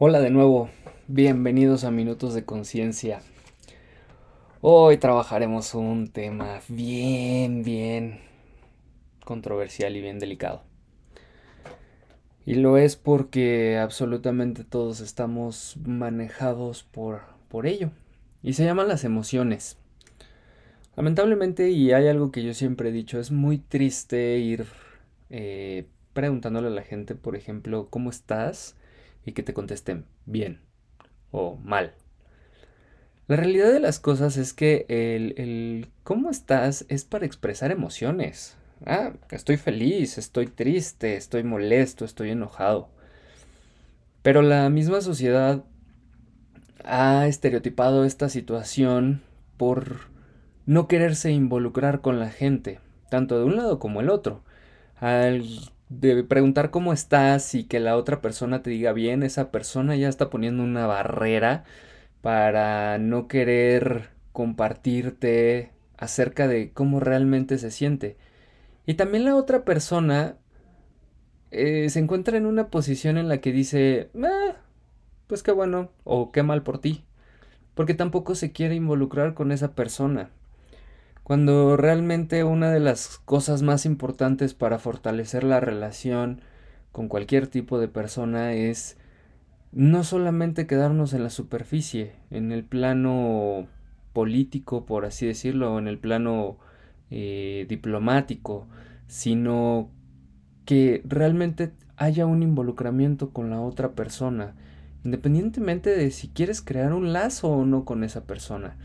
Hola de nuevo, bienvenidos a Minutos de Conciencia. Hoy trabajaremos un tema bien, bien controversial y bien delicado. Y lo es porque absolutamente todos estamos manejados por, por ello. Y se llaman las emociones. Lamentablemente, y hay algo que yo siempre he dicho, es muy triste ir eh, preguntándole a la gente, por ejemplo, ¿cómo estás? Y que te contesten bien o mal. La realidad de las cosas es que el, cómo estás es para expresar emociones. Ah, estoy feliz, estoy triste, estoy molesto, estoy enojado. Pero la misma sociedad ha estereotipado esta situación por no quererse involucrar con la gente, tanto de un lado como el otro. Al de preguntar cómo estás y que la otra persona te diga bien, esa persona ya está poniendo una barrera para no querer compartirte acerca de cómo realmente se siente. Y también la otra persona eh, se encuentra en una posición en la que dice, ah, pues qué bueno, o qué mal por ti, porque tampoco se quiere involucrar con esa persona. Cuando realmente una de las cosas más importantes para fortalecer la relación con cualquier tipo de persona es no solamente quedarnos en la superficie, en el plano político, por así decirlo, en el plano eh, diplomático, sino que realmente haya un involucramiento con la otra persona, independientemente de si quieres crear un lazo o no con esa persona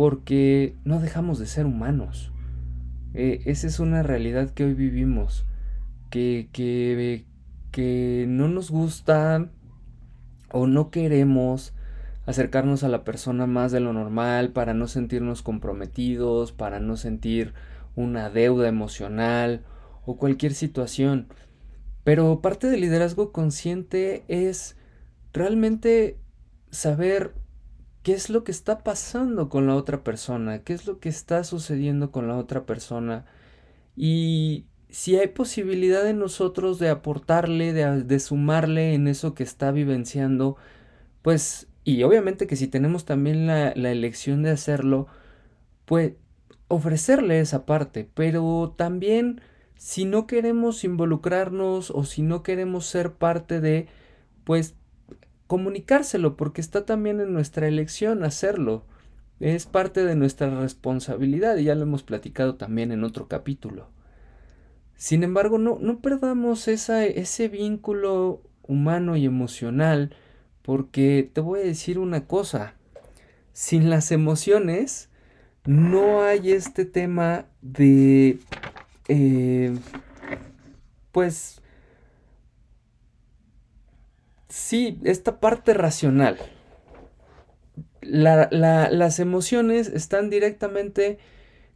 porque no dejamos de ser humanos. Eh, esa es una realidad que hoy vivimos, que, que, que no nos gusta o no queremos acercarnos a la persona más de lo normal para no sentirnos comprometidos, para no sentir una deuda emocional o cualquier situación. Pero parte del liderazgo consciente es realmente saber qué es lo que está pasando con la otra persona, qué es lo que está sucediendo con la otra persona y si hay posibilidad en nosotros de aportarle, de, sumarle en eso que está vivenciando, pues, y obviamente que si tenemos también la, la elección de hacerlo, pues ofrecerle esa parte, pero también si no queremos involucrarnos o si no queremos ser parte de, pues comunicárselo, porque está también en nuestra elección hacerlo. Es parte de nuestra responsabilidad y ya lo hemos platicado también en otro capítulo. Sin embargo, no, no perdamos esa, ese vínculo humano y emocional, porque te voy a decir una cosa, sin las emociones no hay este tema de, eh, pues, sí, esta parte racional. las emociones están directamente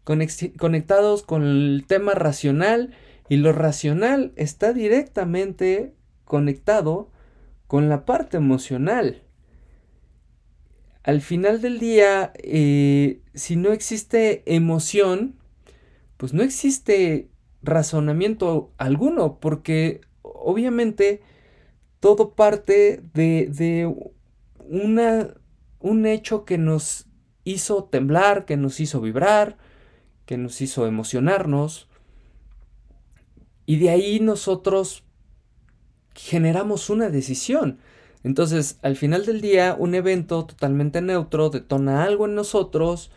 conectados con el tema racional y lo racional está directamente conectado con la parte emocional. Al final del día, eh, si no existe emoción, pues no existe razonamiento alguno, porque obviamente todo parte de, una, un hecho que nos hizo temblar, que nos hizo vibrar, que nos hizo emocionarnos. Y de ahí nosotros generamos una decisión. Entonces, al final del día, un evento totalmente neutro detona algo en nosotros,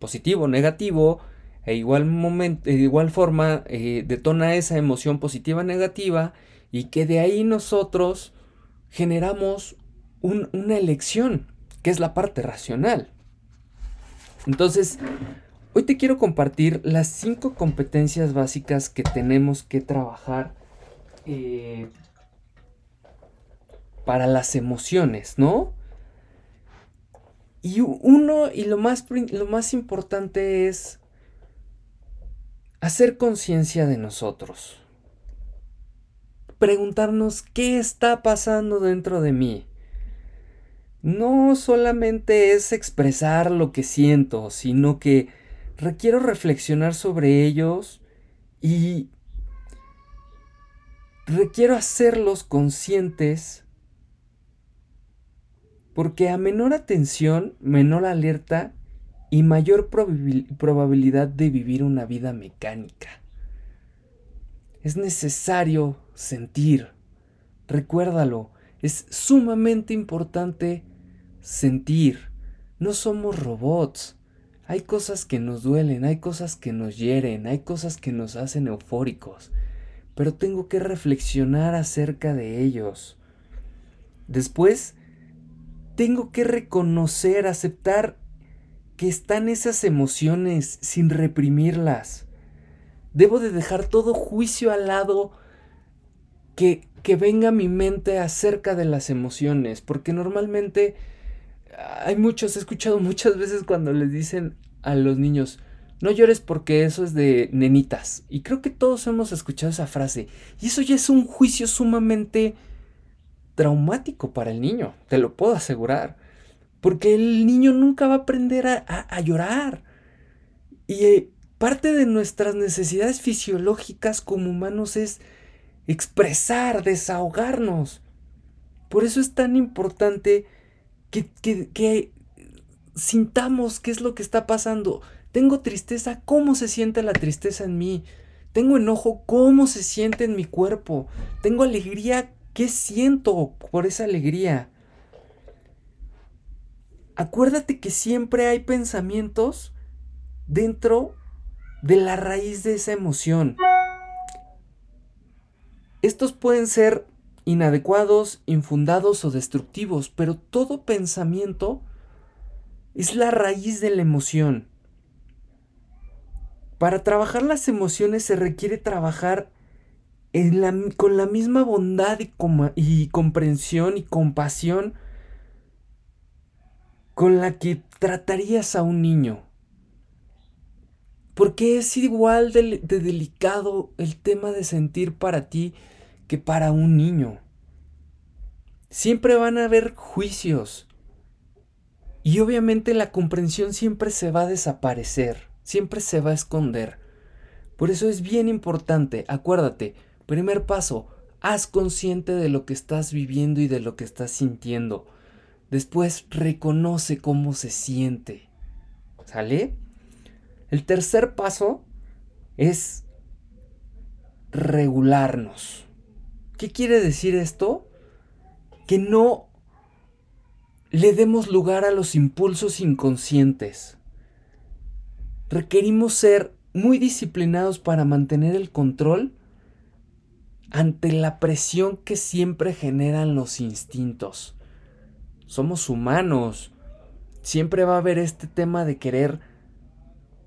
positivo o negativo, e igual, momento, de igual forma eh, detona esa emoción positiva negativa, y que de ahí nosotros generamos una elección, que es la parte racional. Entonces, hoy te quiero compartir las cinco competencias básicas que tenemos que trabajar eh, para las emociones, ¿no? Y uno, y lo más, lo más importante es hacer conciencia de nosotros preguntarnos qué está pasando dentro de mí. No solamente es expresar lo que siento, sino que requiero reflexionar sobre ellos y requiero hacerlos conscientes Porque a menor atención, menor alerta y mayor probabilidad de vivir una vida mecánica. Es necesario sentir. Recuérdalo, es sumamente importante sentir. No somos robots. Hay cosas que nos duelen, hay cosas que nos hieren, hay cosas que nos hacen eufóricos. Pero tengo que reflexionar acerca de ellos. Después, tengo que reconocer, aceptar que están esas emociones sin reprimirlas. Debo de dejar todo juicio al lado que, que venga a mi mente acerca de las emociones, porque normalmente hay muchos, he escuchado muchas veces cuando les dicen a los niños, no llores porque eso es de nenitas. Y creo que todos hemos escuchado esa frase. Y eso ya es un juicio sumamente traumático para el niño, te lo puedo asegurar. Porque el niño nunca va a aprender a, a llorar. Y eh, parte de nuestras necesidades fisiológicas como humanos es expresar, desahogarnos. Por eso es tan importante que, sintamos qué es lo que está pasando. Tengo tristeza, ¿cómo se siente la tristeza en mí? Tengo enojo, ¿cómo se siente en mi cuerpo? Tengo alegría, ¿qué siento por esa alegría? Acuérdate que siempre hay pensamientos dentro de la raíz de esa emoción. Estos pueden ser inadecuados, infundados o destructivos, pero todo pensamiento es la raíz de la emoción. Para trabajar las emociones se requiere trabajar con la misma bondad y, comprensión y compasión con la que tratarías a un niño. Porque es igual de, delicado el tema de sentir para ti que para un niño. Siempre van a haber juicios. Y obviamente la comprensión siempre se va a desaparecer, siempre se va a esconder. Por eso es bien importante, acuérdate, primer paso, haz consciente de lo que estás viviendo y de lo que estás sintiendo. Después reconoce cómo se siente. ¿Sale? El tercer paso es regularnos. ¿Qué quiere decir esto? Que no le demos lugar a los impulsos inconscientes. Requerimos ser muy disciplinados para mantener el control ante la presión que siempre generan los instintos. Somos humanos. Siempre va a haber este tema de querer,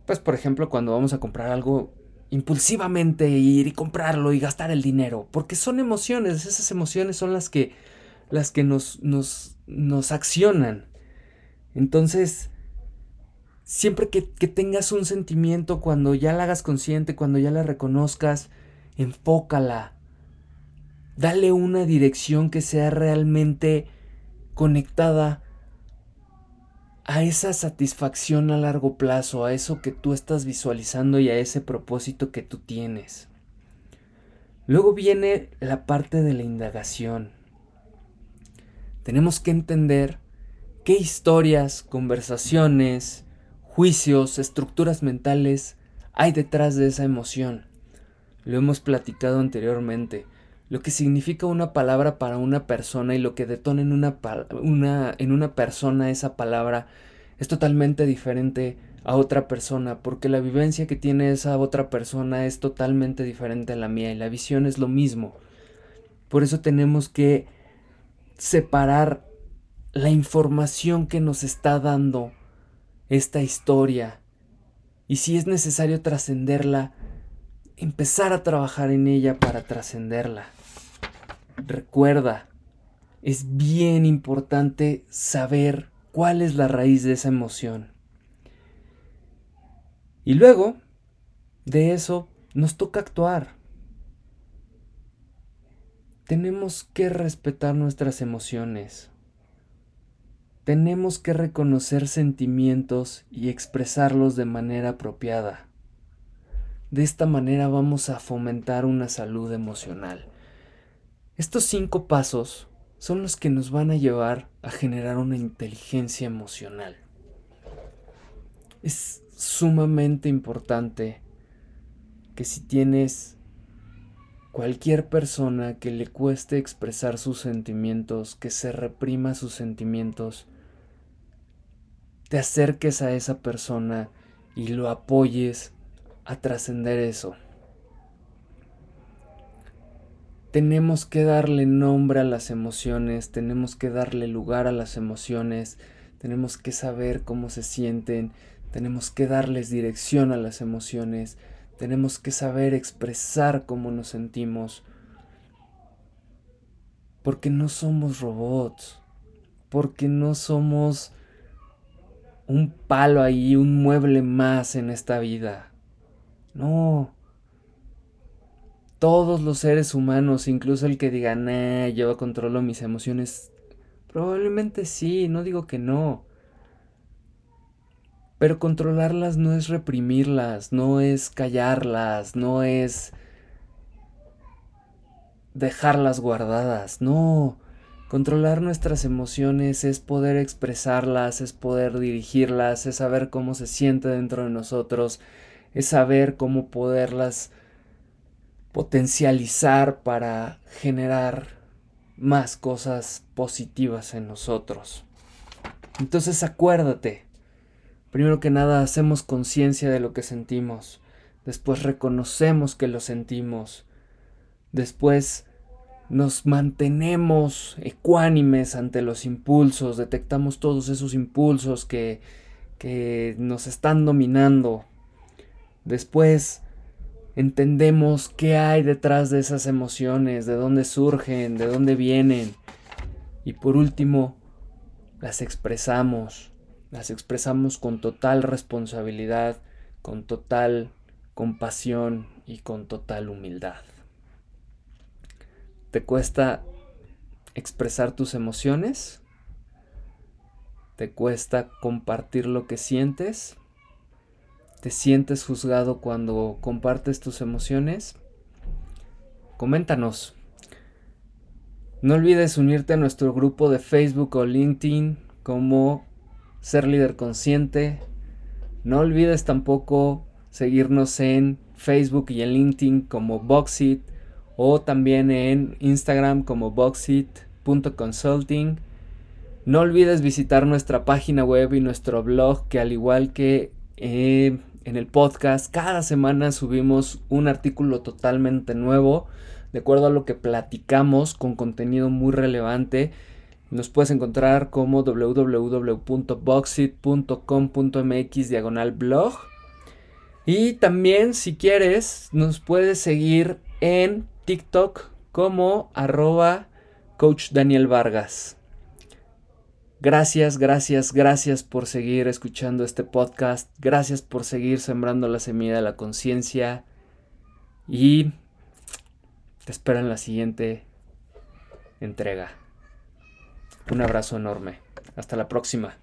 pues por ejemplo, cuando vamos a comprar algo, impulsivamente ir y comprarlo y gastar el dinero, porque son emociones, esas emociones son las que las que nos nos nos accionan. Entonces, siempre que, que tengas un sentimiento, cuando ya la hagas consciente, cuando ya la reconozcas, enfócala. Dale una dirección que sea realmente conectada a esa satisfacción a largo plazo, a eso que tú estás visualizando y a ese propósito que tú tienes. Luego viene la parte de la indagación. Tenemos que entender qué historias, conversaciones, juicios, estructuras mentales hay detrás de esa emoción. Lo hemos platicado anteriormente lo que significa una palabra para una persona y lo que detona en una, en una persona esa palabra es totalmente diferente a otra persona, porque la vivencia que tiene esa otra persona es totalmente diferente a la mía y la visión es lo mismo. Por eso tenemos que separar la información que nos está dando esta historia y si es necesario trascenderla, empezar a trabajar en ella para trascenderla. Recuerda, es bien importante saber cuál es la raíz de esa emoción. Y luego, de eso, nos toca actuar. Tenemos que respetar nuestras emociones. Tenemos que reconocer sentimientos y expresarlos de manera apropiada. De esta manera vamos a fomentar una salud emocional. Estos cinco pasos son los que nos van a llevar a generar una inteligencia emocional. Es sumamente importante que si tienes cualquier persona que le cueste expresar sus sentimientos, que se reprima sus sentimientos, te acerques a esa persona y lo apoyes a trascender eso. Tenemos que darle nombre a las emociones, tenemos que darle lugar a las emociones, tenemos que saber cómo se sienten, tenemos que darles dirección a las emociones, tenemos que saber expresar cómo nos sentimos. Porque no somos robots, porque no somos un palo ahí, un mueble más en esta vida. No. Todos los seres humanos, incluso el que diga, nah, yo controlo mis emociones, probablemente sí, no digo que no. Pero controlarlas no es reprimirlas, no es callarlas, no es dejarlas guardadas, no. Controlar nuestras emociones es poder expresarlas, es poder dirigirlas, es saber cómo se siente dentro de nosotros, es saber cómo poderlas potencializar para generar más cosas positivas en nosotros. Entonces acuérdate, primero que nada hacemos conciencia de lo que sentimos, después reconocemos que lo sentimos, después nos mantenemos ecuánimes ante los impulsos, detectamos todos esos impulsos que, que nos están dominando. Después entendemos qué hay detrás de esas emociones, de dónde surgen, de dónde vienen. Y por último, las expresamos. Las expresamos con total responsabilidad, con total compasión y con total humildad. ¿Te cuesta expresar tus emociones? ¿Te cuesta compartir lo que sientes? ¿Te sientes juzgado cuando compartes tus emociones? Coméntanos. No olvides unirte a nuestro grupo de Facebook o LinkedIn como Ser Líder Consciente. No olvides tampoco seguirnos en Facebook y en LinkedIn como Boxit o también en Instagram como boxit.consulting. No olvides visitar nuestra página web y nuestro blog que al igual que eh, en el podcast, cada semana subimos un artículo totalmente nuevo, de acuerdo a lo que platicamos con contenido muy relevante. Nos puedes encontrar como www.boxit.com.mx diagonal blog. Y también si quieres nos puedes seguir en TikTok como arroba coach Daniel Vargas. Gracias, gracias, gracias por seguir escuchando este podcast. Gracias por seguir sembrando la semilla de la conciencia. Y te espero en la siguiente entrega. Un abrazo enorme. Hasta la próxima.